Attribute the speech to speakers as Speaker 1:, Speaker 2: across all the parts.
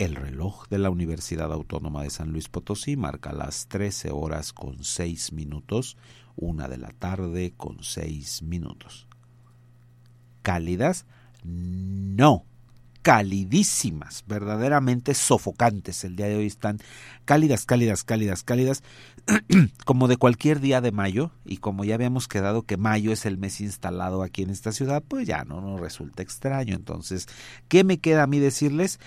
Speaker 1: El reloj de la Universidad Autónoma de San Luis Potosí marca las 13 horas con 6 minutos, una de la tarde con 6 minutos. ¿Cálidas? No, calidísimas, verdaderamente sofocantes. El día de hoy están cálidas, cálidas, cálidas, cálidas, como de cualquier día de mayo. Y como ya habíamos quedado que mayo es el mes instalado aquí en esta ciudad, pues ya no nos resulta extraño. Entonces, ¿qué me queda a mí decirles?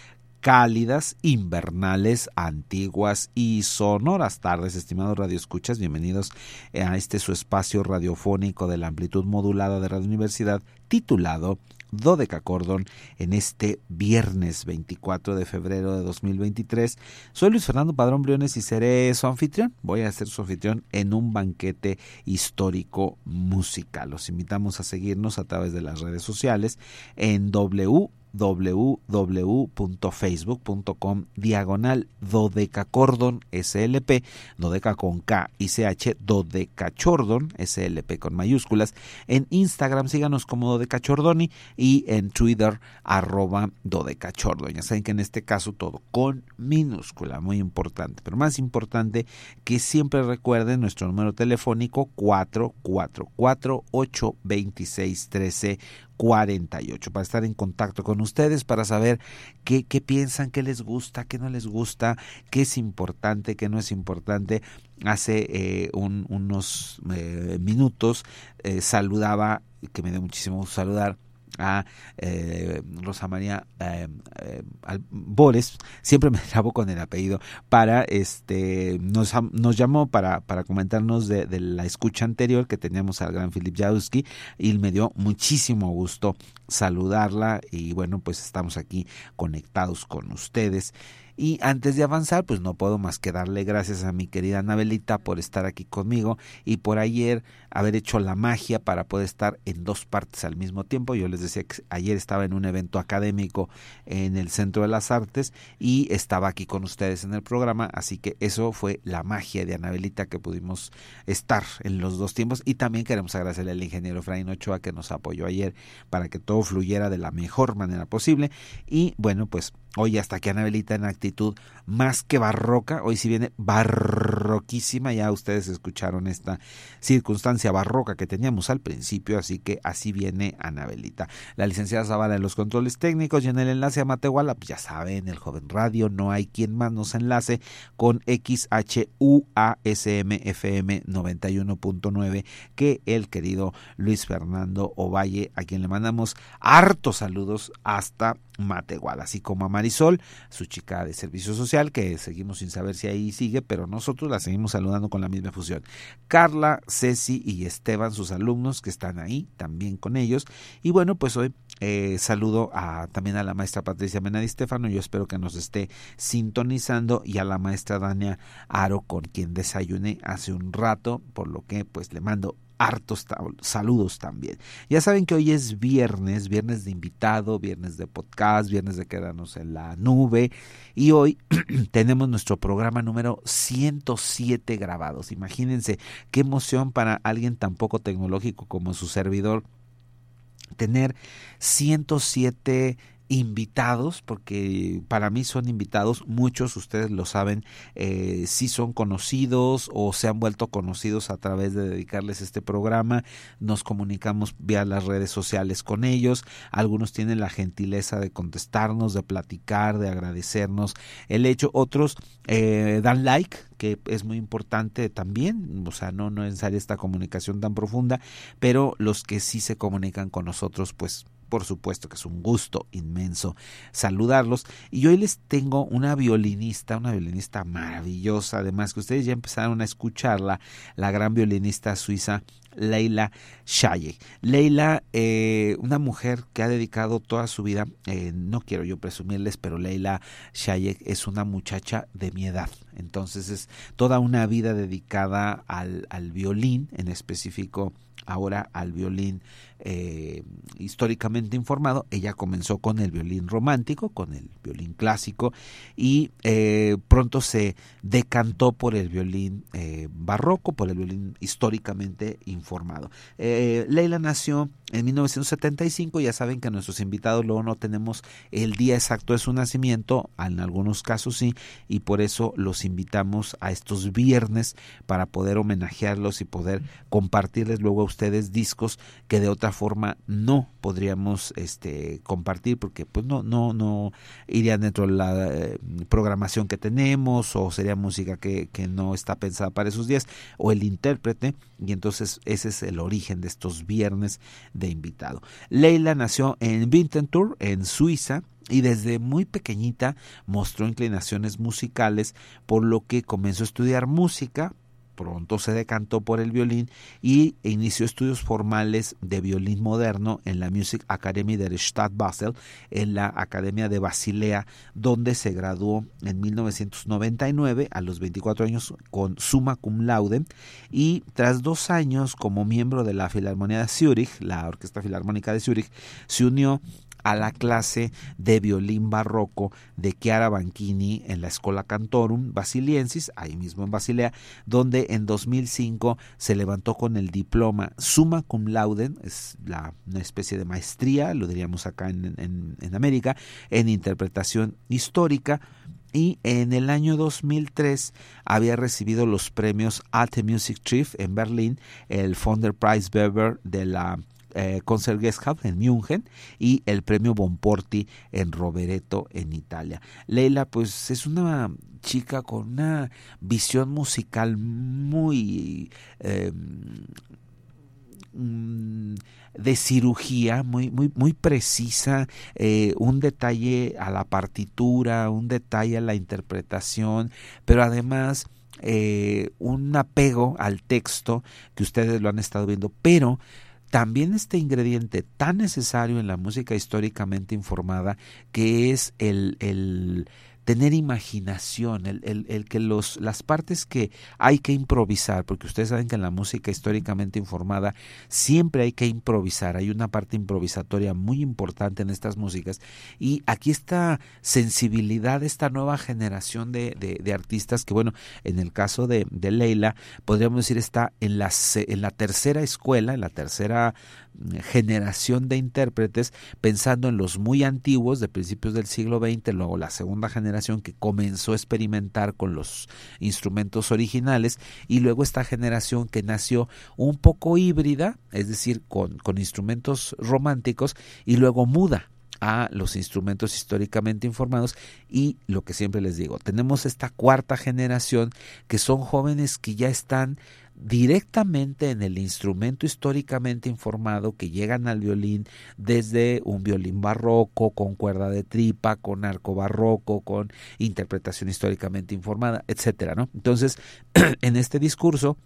Speaker 1: Cálidas, invernales, antiguas y sonoras tardes, estimados radioescuchas. Bienvenidos a este su espacio radiofónico de la amplitud modulada de Radio Universidad titulado Dodeca Cordon en este viernes 24 de febrero de 2023. Soy Luis Fernando Padrón Briones y seré su anfitrión. Voy a ser su anfitrión en un banquete histórico musical. Los invitamos a seguirnos a través de las redes sociales en W www.facebook.com diagonal dodecacordon slp, dodeca con K y CH, dodecachordon slp con mayúsculas. En Instagram síganos como dodecachordoni y en Twitter arroba dodecachordon. Ya saben que en este caso todo con minúscula, muy importante. Pero más importante que siempre recuerden nuestro número telefónico 444 826 13 48 para estar en contacto con ustedes, para saber qué, qué piensan, qué les gusta, qué no les gusta, qué es importante, qué no es importante. Hace eh, unos eh, minutos eh, saludaba, que me dio muchísimo saludar, a eh, Rosa María eh, eh siempre me trabo con el apellido, para este nos, nos llamó para, para comentarnos de, la escucha anterior que teníamos al gran Philip Jadowski y me dio muchísimo gusto saludarla y bueno pues estamos aquí conectados con ustedes y antes de avanzar, pues no puedo más que darle gracias a mi querida Anabelita por estar aquí conmigo y por ayer haber hecho la magia para poder estar en dos partes al mismo tiempo. Yo les decía que ayer estaba en un evento académico en el Centro de las Artes y estaba aquí con ustedes en el programa, así que eso fue la magia de Anabelita que pudimos estar en los dos tiempos y también queremos agradecerle al ingeniero Efraín Ochoa que nos apoyó ayer para que todo fluyera de la mejor manera posible y bueno, pues hoy hasta aquí Anabelita en actitud más que barroca, hoy sí viene barroquísima, ya ustedes escucharon esta circunstancia barroca que teníamos al principio, así que así viene Anabelita. La licenciada Zavala en los controles técnicos y en el enlace a Matehuala, pues ya saben, el joven radio, no hay quien más nos enlace con XHUASM FM 91.9 que el querido Luis Fernando Ovalle, a quien le mandamos hartos saludos hasta Matehuala, así como a Marisol, su chica de servicio social, que seguimos sin saber si ahí sigue, pero nosotros la seguimos saludando con la misma fusión. Carla, Ceci y Esteban, sus alumnos que están ahí también con ellos. Y bueno, pues hoy eh, saludo a, también a la maestra Patricia Menadi Estefano, yo espero que nos esté sintonizando, y a la maestra Dania Aro, con quien desayuné hace un rato, por lo que pues le mando hartos saludos también. Ya saben que hoy es viernes, viernes de invitado, viernes de podcast, viernes de quedarnos en la nube y hoy tenemos nuestro programa número 107 grabados. Imagínense qué emoción para alguien tan poco tecnológico como su servidor tener 107 invitados, porque para mí son invitados, muchos ustedes lo saben, eh, si son conocidos o se han vuelto conocidos a través de dedicarles este programa, nos comunicamos vía las redes sociales con ellos, algunos tienen la gentileza de contestarnos, de platicar, de agradecernos el hecho, otros eh, dan like, que es muy importante también, o sea, no, no es necesaria esta comunicación tan profunda, pero los que sí se comunican con nosotros, pues por supuesto que es un gusto inmenso saludarlos. Y hoy les tengo una violinista, una violinista maravillosa, además que ustedes ya empezaron a escucharla, la gran violinista suiza Leila Shayek. Leila, eh, una mujer que ha dedicado toda su vida, eh, no quiero yo presumirles, pero Leila Shayek es una muchacha de mi edad. Entonces es toda una vida dedicada al, al violín, en específico ahora al violín eh, históricamente informado. Ella comenzó con el violín romántico, con el violín clásico y eh, pronto se decantó por el violín eh, barroco, por el violín históricamente informado. Leila nació en 1975, ya saben que nuestros invitados luego no tenemos el día exacto de su nacimiento, en algunos casos sí, y por eso los invitamos a estos viernes para poder homenajearlos y poder compartirles luego ustedes discos que de otra forma no podríamos este compartir porque pues no no no irían dentro de la eh, programación que tenemos o sería música que, que no está pensada para esos días o el intérprete y entonces ese es el origen de estos viernes de invitado. Leila nació en Winterthur en Suiza y desde muy pequeñita mostró inclinaciones musicales por lo que comenzó a estudiar música pronto se decantó por el violín y inició estudios formales de violín moderno en la Music Academy der Stadt Basel, en la Academia de Basilea, donde se graduó en 1999 a los 24 años con summa cum laude. Y tras dos años como miembro de la Filarmonía de Zurich, la Orquesta Filarmónica de Zurich, se unió a la clase de violín barroco de Chiara Banchini en la Escola Cantorum Basiliensis, ahí mismo en Basilea, donde en 2005 se levantó con el diploma Summa Cum Laude, es la, una especie de maestría, lo diríamos acá en, en América, en interpretación histórica y en el año 2003 había recibido los premios Alte Music Chief en Berlín, el Fonder Prize Weber de la eh, Concertgebouw en München y el premio Bonporti en Rovereto en Italia. Leila pues es una chica con una visión musical muy em, mm, de cirugía muy muy muy precisa eh, un detalle a la partitura un detalle a la interpretación pero además eh, un apego al texto que ustedes lo han estado viendo pero también este ingrediente tan necesario en la música históricamente informada que es el, el tener imaginación, el, el, el, que los, las partes que hay que improvisar, porque ustedes saben que en la música históricamente informada siempre hay que improvisar, hay una parte improvisatoria muy importante en estas músicas y aquí esta sensibilidad, esta nueva generación de, de, de artistas que bueno, en el caso de, de Leila, podríamos decir está en la, en la tercera escuela, en la tercera generación de intérpretes, pensando en los muy antiguos de principios del siglo XX, luego la segunda generación que comenzó a experimentar con los instrumentos originales, y luego esta generación que nació un poco híbrida, es decir, con, con instrumentos románticos, y luego muda a los instrumentos históricamente informados y lo que siempre les digo, tenemos esta cuarta generación que son jóvenes que ya están directamente en el instrumento históricamente informado que llegan al violín desde un violín barroco con cuerda de tripa, con arco barroco, con interpretación históricamente informada, etcétera, ¿no? Entonces, en este discurso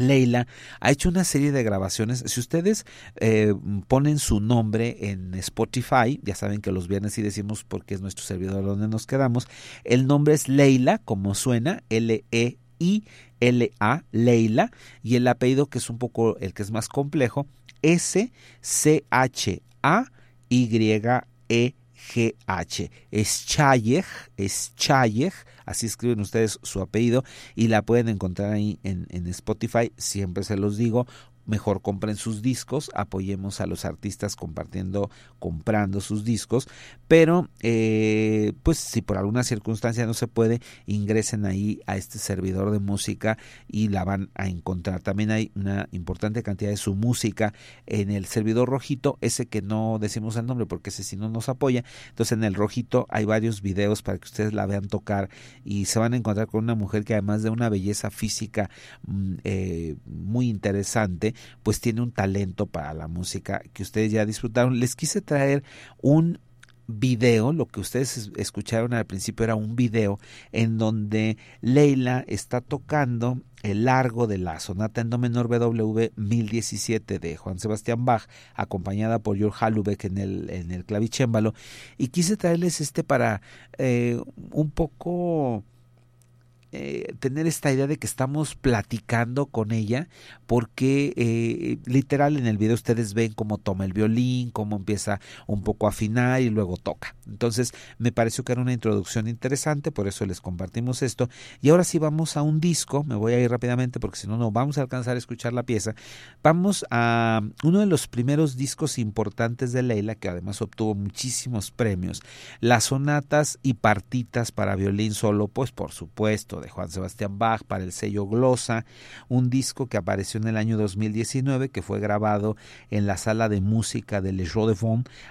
Speaker 1: Leila ha hecho una serie de grabaciones. Si ustedes eh, ponen su nombre en Spotify, ya saben que los viernes sí decimos porque es nuestro servidor donde nos quedamos. El nombre es Leila, como suena, L-E I-L-A, Leila, y el apellido que es un poco el que es más complejo, S-C-H-A-Y-E-G-H. Es Chayej, es Chayej, así escriben ustedes su apellido y la pueden encontrar ahí en, en Spotify, siempre se los digo, mejor compren sus discos, apoyemos a los artistas compartiendo, comprando sus discos, pero eh, pues si por alguna circunstancia no se puede, ingresen ahí a este servidor de música y la van a encontrar. También hay una importante cantidad de su música en el servidor rojito, ese que no decimos el nombre porque ese sí no nos apoya, entonces en el rojito hay varios videos para que ustedes la vean tocar y se van a encontrar con una mujer que además de una belleza física mm, eh, muy interesante, pues tiene un talento para la música que ustedes ya disfrutaron. Les quise traer un video, lo que ustedes escucharon al principio era un video en donde Leila está tocando el largo de la sonata en do menor BW 1017 de Juan Sebastián Bach, acompañada por George Halubeck en el, en el clavicémbalo, y quise traerles este para eh, un poco eh, tener esta idea de que estamos platicando con ella, porque eh, literal en el video ustedes ven cómo toma el violín, cómo empieza un poco a afinar y luego toca. Entonces me pareció que era una introducción interesante, por eso les compartimos esto. Y ahora sí vamos a un disco, me voy a ir rápidamente porque si no, no vamos a alcanzar a escuchar la pieza. Vamos a uno de los primeros discos importantes de Leila, que además obtuvo muchísimos premios, las sonatas y partitas para violín solo, pues por supuesto de Juan Sebastián Bach para el sello Glosa, un disco que apareció en el año 2019 que fue grabado en la sala de música de Le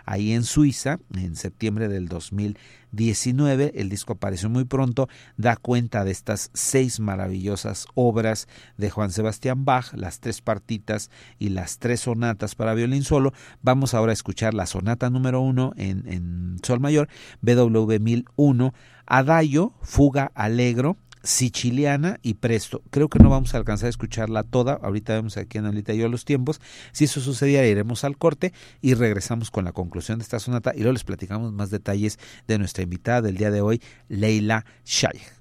Speaker 1: ahí en Suiza en septiembre del 2019. El disco apareció muy pronto, da cuenta de estas seis maravillosas obras de Juan Sebastián Bach, las tres partitas y las tres sonatas para violín solo. Vamos ahora a escuchar la sonata número uno en, en sol mayor, BW 1001, Adagio, Fuga Alegro, siciliana y presto. Creo que no vamos a alcanzar a escucharla toda. Ahorita vemos aquí en Alita y yo los tiempos. Si eso sucediera, iremos al corte y regresamos con la conclusión de esta sonata y luego les platicamos más detalles de nuestra invitada del día de hoy, Leila Shaykh.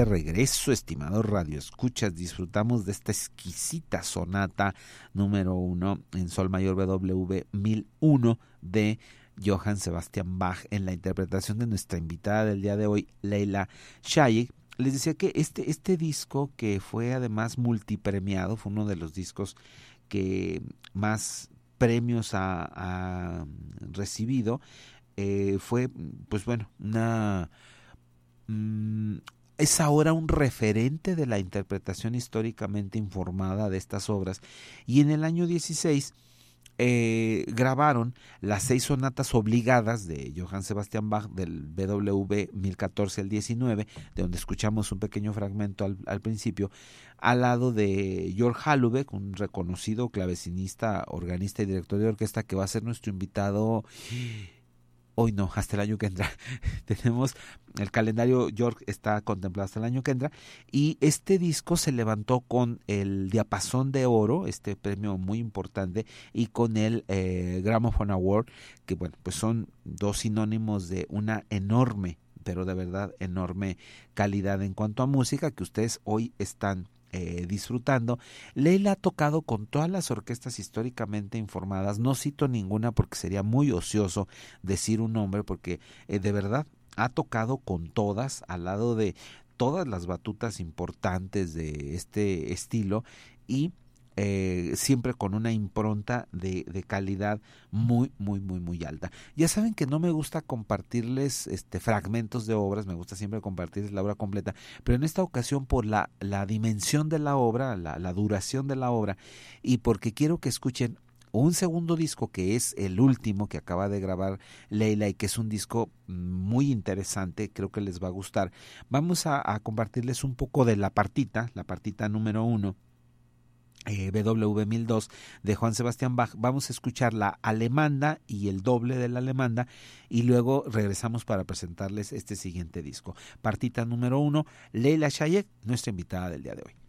Speaker 1: De regreso, estimados radioescuchas. Disfrutamos de esta exquisita sonata número uno en Sol Mayor BWV 1001 de Johann Sebastian Bach en la interpretación de nuestra invitada del día de hoy, Leila Shayek. Les decía que este, este disco, que fue además multipremiado, fue uno de los discos que más premios ha, recibido, eh, fue, pues bueno, una Mm, es ahora un referente de la interpretación históricamente informada de estas obras. Y en el año 16 eh, grabaron las seis sonatas obligadas de Johann Sebastian Bach del BWV 1014 al 19, de donde escuchamos un pequeño fragmento al, al principio, al lado de Georg Halubeck, un reconocido clavecinista, organista y director de orquesta que va a ser nuestro invitado hoy no, hasta el año que entra. Tenemos el calendario York está contemplado hasta el año que entra y este disco se levantó con el diapasón de oro, este premio muy importante y con el eh, Gramophone Award, que bueno, pues son dos sinónimos de una enorme, pero de verdad enorme calidad en cuanto a música que ustedes hoy están eh, disfrutando. Leila ha tocado con todas las orquestas históricamente informadas, no cito ninguna porque sería muy ocioso decir un nombre, porque eh, de verdad ha tocado con todas al lado de todas las batutas importantes de este estilo y eh, siempre con una impronta de, calidad muy, muy, muy, muy alta. Ya saben que no me gusta compartirles este, fragmentos de obras, me gusta siempre compartirles la obra completa, pero en esta ocasión por la, la dimensión de la obra, la, duración de la obra y porque quiero que escuchen un segundo disco que es el último que acaba de grabar Leila y que es un disco muy interesante, creo que les va a gustar. Vamos a compartirles un poco de la partita, la partita número uno eh, BW 1002 de Juan Sebastián Bach. Vamos a escuchar la alemanda y el doble de la alemanda y luego regresamos para presentarles este siguiente disco. Partita número uno, Leila Shayek, nuestra invitada del día de hoy.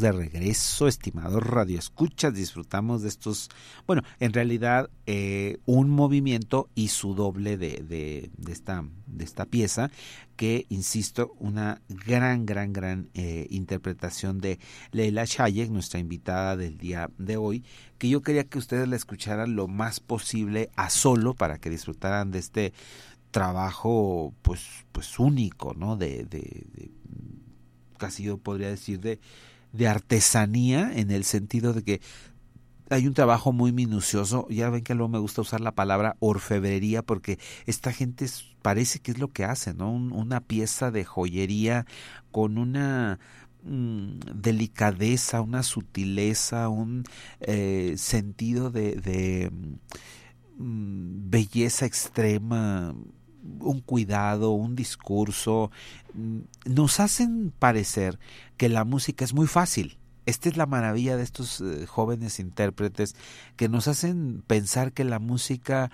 Speaker 1: De regreso, estimados radioescuchas, disfrutamos de estos, bueno, en realidad eh, un movimiento y su doble de, de, esta, de esta pieza, que, insisto, una gran, gran, gran eh, interpretación de Leila Shayek, nuestra invitada del día de hoy, que yo quería que ustedes la escucharan lo más posible a solo para que disfrutaran de este trabajo pues pues único no de, de casi yo podría decir de de artesanía en el sentido de que hay un trabajo muy minucioso. Ya ven que luego me gusta usar la palabra orfebrería porque esta gente parece que es lo que hace, ¿no? una pieza de joyería con una mm, delicadeza, una sutileza, un eh, sentido de, mm, belleza extrema un cuidado, un discurso, mm, nos hacen parecer que la música es muy fácil. Esta es la maravilla de estos eh, jóvenes intérpretes que nos hacen pensar que la música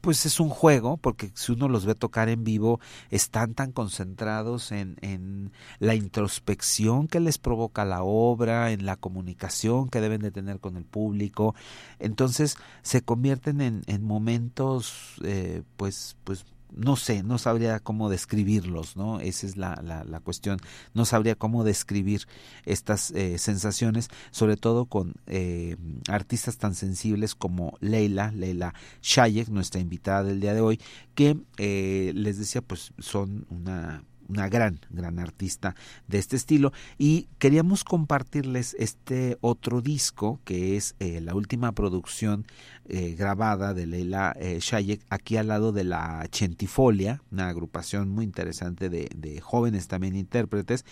Speaker 1: pues es un juego, porque si uno los ve tocar en vivo, están tan concentrados en, en, la introspección que les provoca la obra, en la comunicación que deben de tener con el público. Entonces se convierten en, en momentos eh, pues, pues no sé, no sabría cómo describirlos, ¿no? Esa es la, la, cuestión. No sabría cómo describir estas eh, sensaciones, sobre todo con eh, artistas tan sensibles como Leila, Leila Shayek, nuestra invitada del día de hoy, que eh, les decía, pues son una una gran, gran artista de este estilo. Y queríamos compartirles este otro disco que es eh, la última producción eh, grabada de Leila eh, Shayek aquí al lado de la Chentifolia, una agrupación muy interesante de, de jóvenes también intérpretes.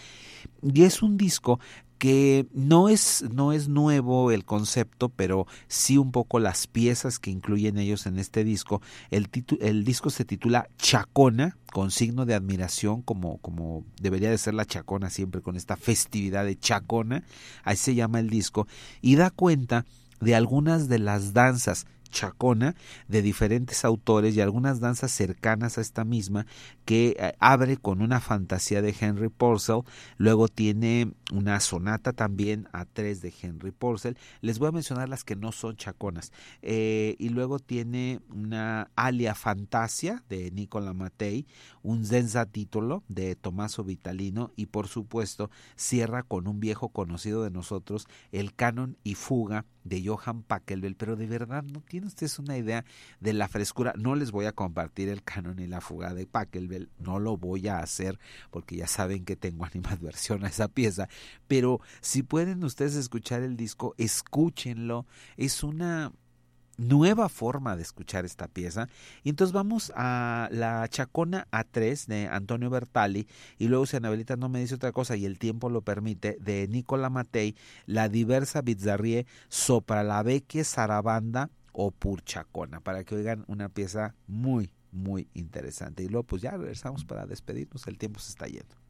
Speaker 1: Y es un disco que no es, no es nuevo el concepto, pero sí un poco las piezas que incluyen ellos en este disco. El, el disco se titula Chacona, con signo de admiración, como, como debería de ser la Chacona siempre, con esta festividad de Chacona, ahí se llama el disco, y da cuenta de algunas de las danzas chacona de diferentes autores y algunas danzas cercanas a esta misma que eh, abre con una fantasía de Henry Purcell, luego tiene una sonata también a tres de Henry Purcell, les voy a mencionar las que no son chaconas, eh, y luego tiene una alia fantasia de Nicola Mattei, un zenza título de Tommaso Vitalino y por supuesto cierra con un viejo conocido de nosotros, el canon y fuga de Johann Pachelbel, pero de verdad no tiene ustedes una idea de la frescura. No les voy a compartir el canon y la fuga de Pachelbel, no lo voy a hacer porque ya saben que tengo animadversión a esa pieza, pero si pueden ustedes escuchar el disco, escúchenlo. Es una nueva forma de escuchar esta pieza. Y entonces vamos a la Chacona A3 de Antonio Bertali y luego si Anabelita no me dice otra cosa y el tiempo lo permite, de Nicola Matei, la diversa Bizzarrie sopra la vecchia Sarabanda o Purchacona, para que oigan una pieza muy, muy interesante. Y luego pues ya regresamos para despedirnos, el tiempo se está yendo.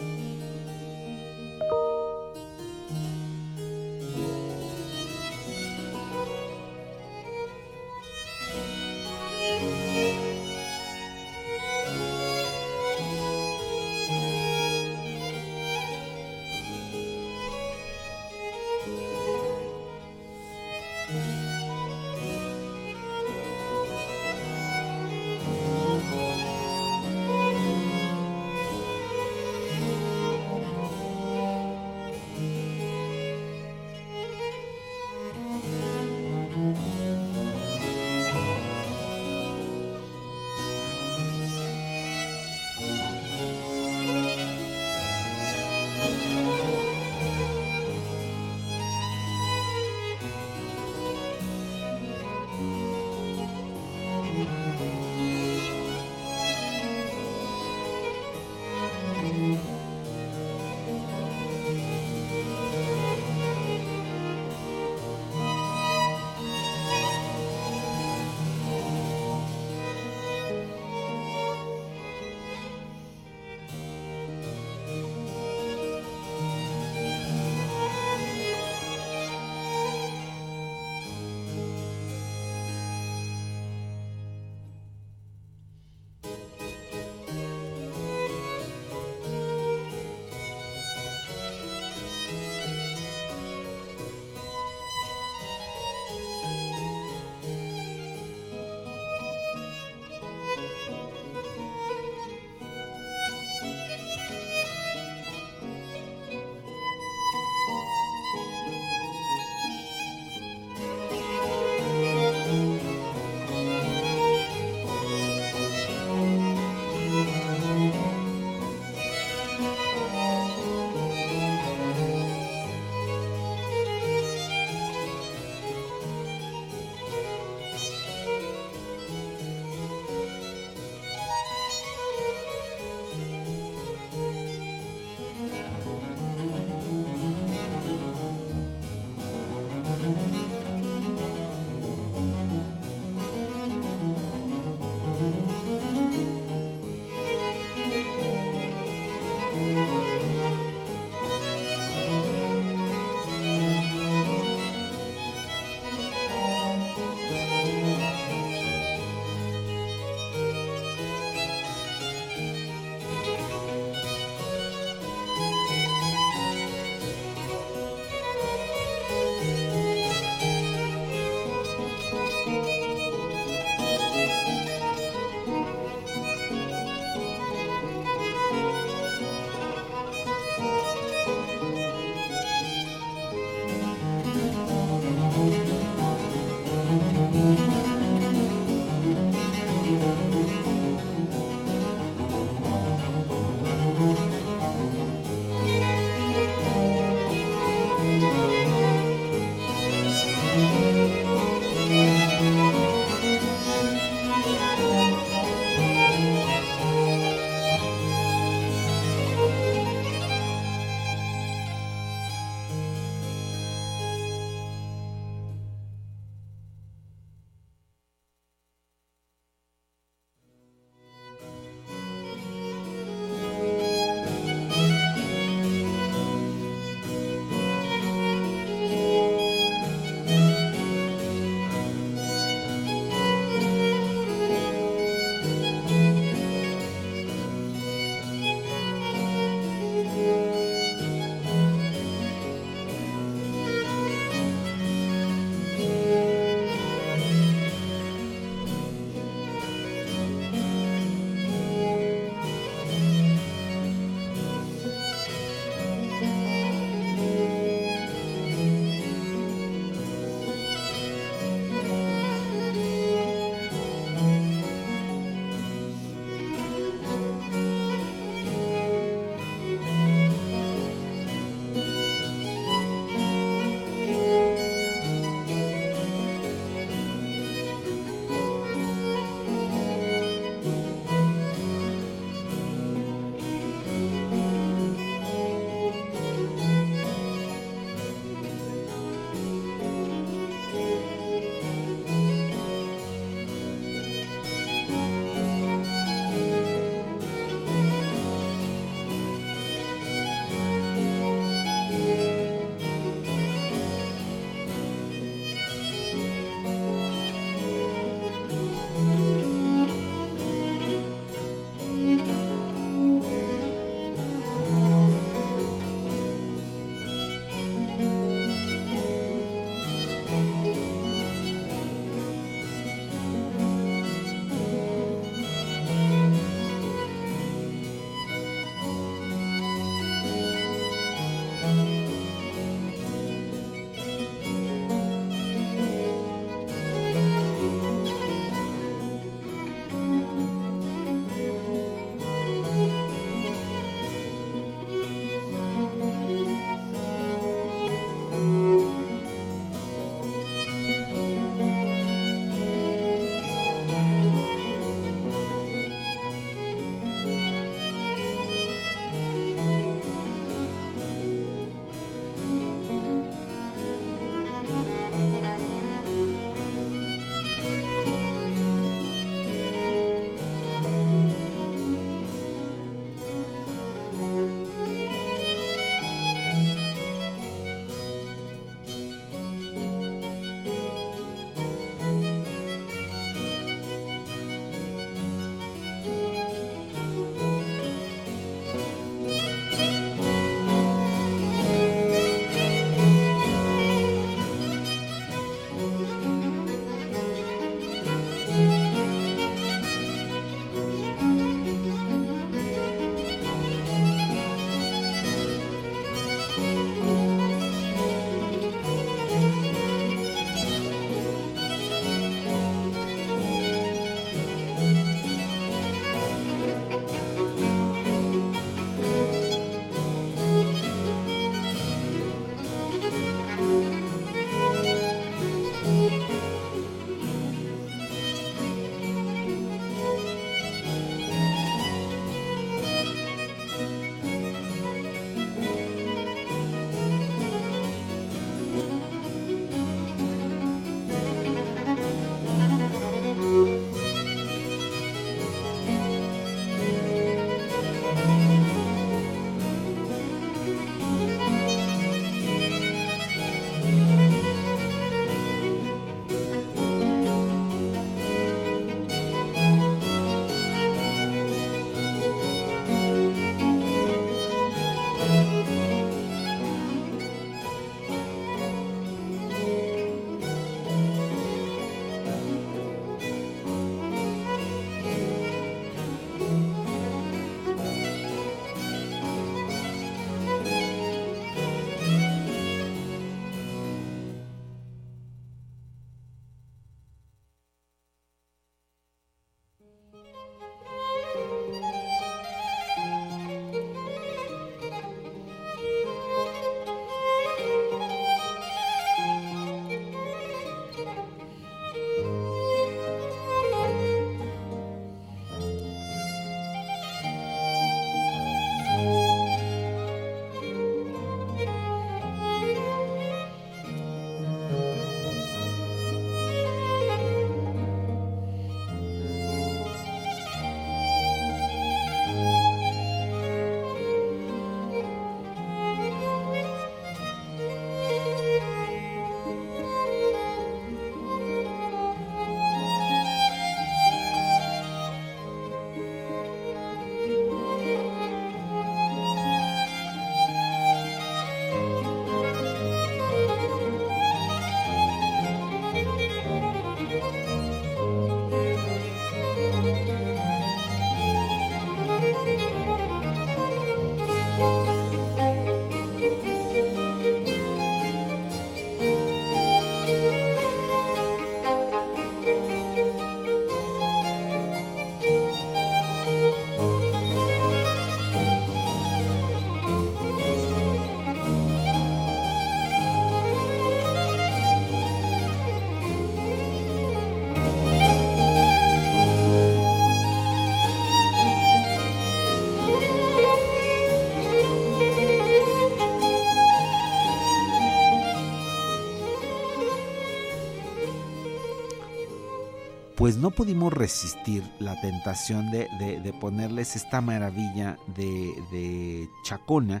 Speaker 1: Pues no pudimos resistir la tentación de, ponerles esta maravilla de, Chacona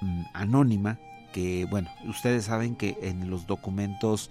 Speaker 1: mm, anónima que, bueno, ustedes saben que en los documentos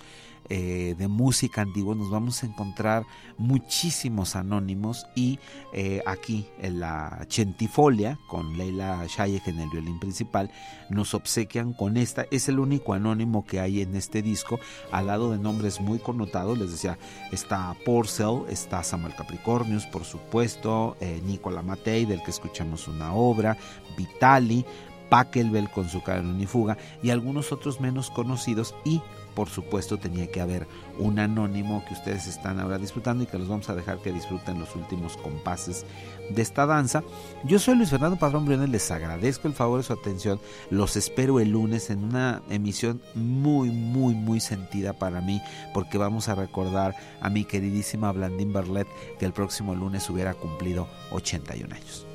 Speaker 1: eh, de música antigua nos vamos a encontrar muchísimos anónimos y eh, aquí en la Chentifolia con Leila Shayek en el violín principal nos obsequian con esta. Es el único anónimo que hay en este disco al lado de nombres muy connotados les decía está Porcel está Samuel Capricornius por supuesto eh, Nicola Matei del que escuchamos una obra Vitali Pachelbel con su canon y fuga y algunos otros menos conocidos y por supuesto tenía que haber un anónimo que ustedes están ahora disfrutando y que los vamos a dejar que disfruten los últimos compases de esta danza. Yo soy Luis Fernando Padrón Briones, les agradezco el favor de su atención, los espero el lunes en una emisión muy, muy, muy sentida para mí, porque vamos a recordar a mi queridísima Blandín Barlet que el próximo lunes hubiera cumplido 81 años.